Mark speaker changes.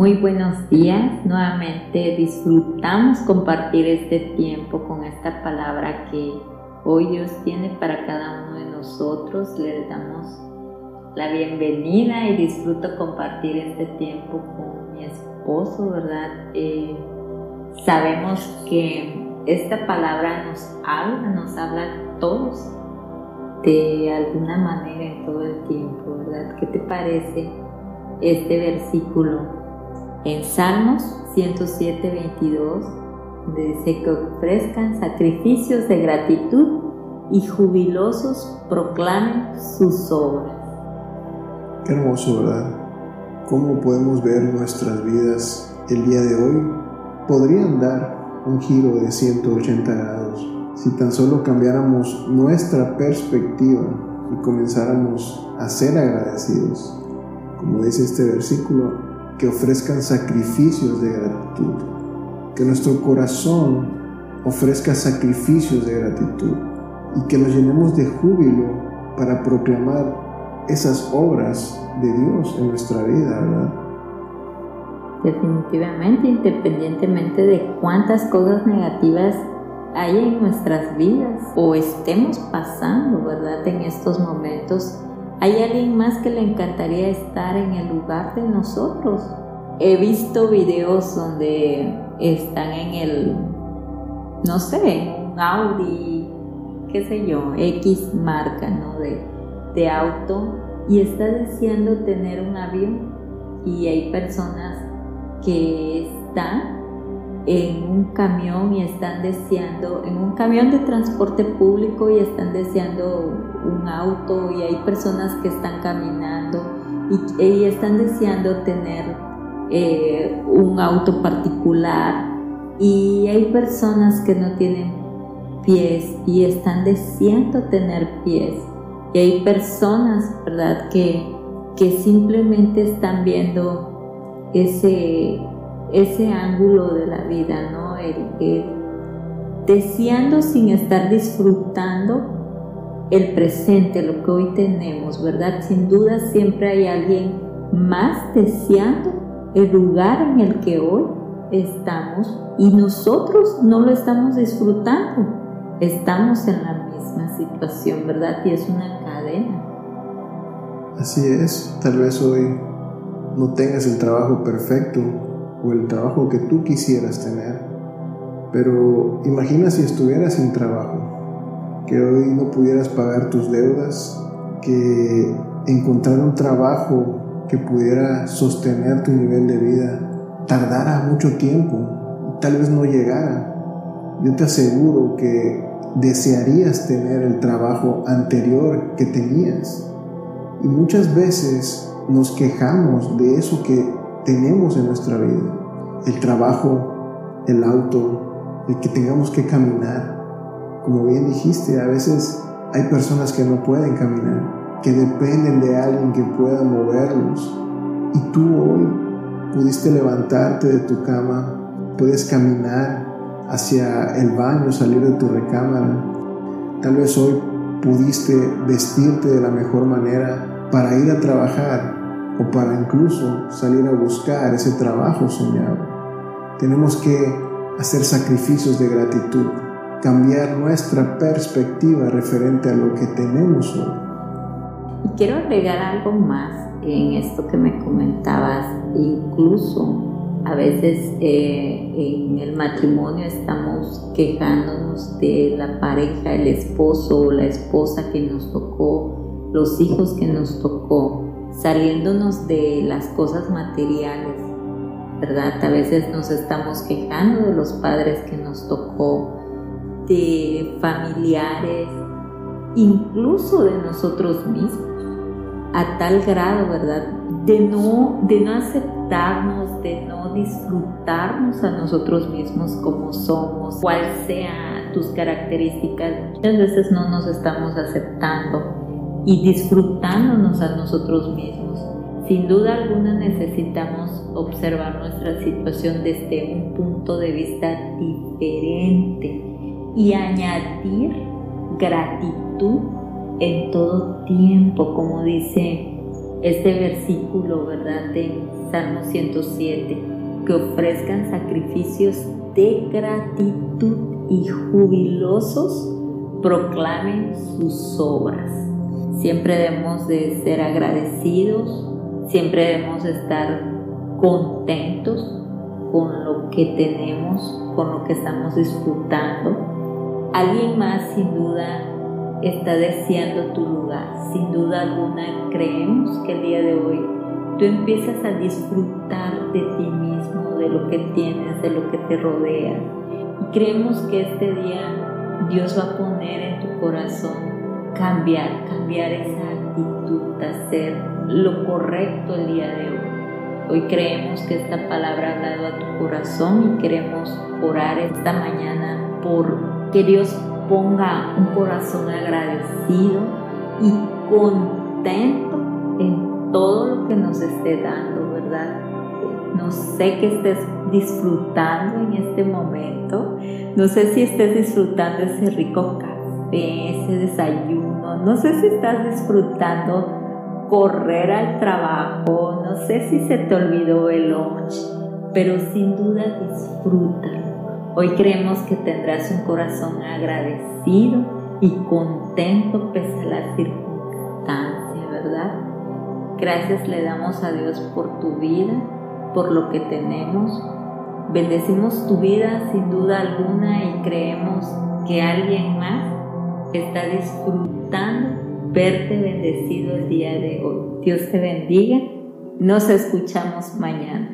Speaker 1: Muy buenos días, nuevamente disfrutamos compartir este tiempo con esta palabra que hoy Dios tiene para cada uno de nosotros. Le damos la bienvenida y disfruto compartir este tiempo con mi esposo, ¿verdad? Eh, sabemos que esta palabra nos habla, nos habla a todos de alguna manera en todo el tiempo, ¿verdad? ¿Qué te parece este versículo? En Salmos 107, 22, dice que ofrezcan sacrificios de gratitud y jubilosos proclamen sus obras.
Speaker 2: Qué hermoso, ¿verdad? ¿Cómo podemos ver nuestras vidas el día de hoy? Podrían dar un giro de 180 grados si tan solo cambiáramos nuestra perspectiva y comenzáramos a ser agradecidos. Como dice este versículo, que ofrezcan sacrificios de gratitud, que nuestro corazón ofrezca sacrificios de gratitud y que nos llenemos de júbilo para proclamar esas obras de Dios en nuestra vida, ¿verdad?
Speaker 1: Definitivamente, independientemente de cuántas cosas negativas hay en nuestras vidas o estemos pasando, ¿verdad? En estos momentos, ¿Hay alguien más que le encantaría estar en el lugar de nosotros? He visto videos donde están en el, no sé, Audi, qué sé yo, X marca, ¿no? De, de auto y está deseando tener un avión y hay personas que están en un camión y están deseando, en un camión de transporte público y están deseando un auto y hay personas que están caminando y, están deseando tener eh, un auto particular y hay personas que no tienen pies y están deseando tener pies y hay personas, ¿verdad?, que, que simplemente están viendo ese ese ángulo de la vida, ¿no? El, deseando sin estar disfrutando el presente, lo que hoy tenemos, ¿verdad? Sin duda siempre hay alguien más deseando el lugar en el que hoy estamos y nosotros no lo estamos disfrutando. Estamos en la misma situación, ¿verdad? Y es una cadena.
Speaker 2: Así es, tal vez hoy no tengas el trabajo perfecto, o el trabajo que tú quisieras tener. Pero imagina si estuvieras sin trabajo, que hoy no pudieras pagar tus deudas, que encontrar un trabajo que pudiera sostener tu nivel de vida tardara mucho tiempo, tal vez no llegara. Yo te aseguro que desearías tener el trabajo anterior que tenías. Y muchas veces nos quejamos de eso que tenemos en nuestra vida. El trabajo, el auto, el que tengamos que caminar. Como bien dijiste, a veces hay personas que no pueden caminar, que dependen de alguien que pueda moverlos. Y tú hoy pudiste levantarte de tu cama, puedes caminar hacia el baño, salir de tu recámara. Tal vez hoy pudiste vestirte de la mejor manera para ir a trabajar o para incluso salir a buscar ese trabajo soñado. Tenemos que hacer sacrificios de gratitud, cambiar nuestra perspectiva referente a lo que tenemos hoy.
Speaker 1: Y quiero agregar algo más en esto que me comentabas, incluso a veces eh, en el matrimonio estamos quejándonos de la pareja, el esposo o la esposa que nos tocó, los hijos que nos tocó, saliéndonos de las cosas materiales, ¿verdad? A veces nos estamos quejando de los padres que nos tocó, de familiares, incluso de nosotros mismos, a tal grado, ¿verdad? De no, de no aceptarnos, de no disfrutarnos a nosotros mismos como somos, cual sea tus características. Muchas veces no nos estamos aceptando y disfrutándonos a nosotros mismos. Sin duda alguna necesitamos observar nuestra situación desde un punto de vista diferente y añadir gratitud en todo tiempo, como dice este versículo, ¿verdad? De Salmo 107, que ofrezcan sacrificios de gratitud y jubilosos proclamen sus obras. Siempre debemos de ser agradecidos, siempre debemos de estar contentos con lo que tenemos, con lo que estamos disfrutando. Alguien más sin duda está deseando tu lugar. Sin duda alguna creemos que el día de hoy tú empiezas a disfrutar de ti mismo, de lo que tienes, de lo que te rodea. Y creemos que este día Dios va a poner en tu corazón cambiar, cambiar esa actitud, hacer lo correcto el día de hoy. Hoy creemos que esta palabra ha hablado a tu corazón y queremos orar esta mañana por que Dios ponga un corazón agradecido y contento en todo lo que nos esté dando, ¿verdad? No sé que estés disfrutando en este momento, no sé si estés disfrutando ese rico café, ese desayuno, no sé si estás disfrutando correr al trabajo, no sé si se te olvidó el lunch, pero sin duda disfrútalo. Hoy creemos que tendrás un corazón agradecido y contento pese a las circunstancias, ¿verdad? Gracias le damos a Dios por tu vida, por lo que tenemos. Bendecimos tu vida sin duda alguna y creemos que alguien más está disfrutando verte bendecido el día de hoy. Dios te bendiga. Nos escuchamos mañana.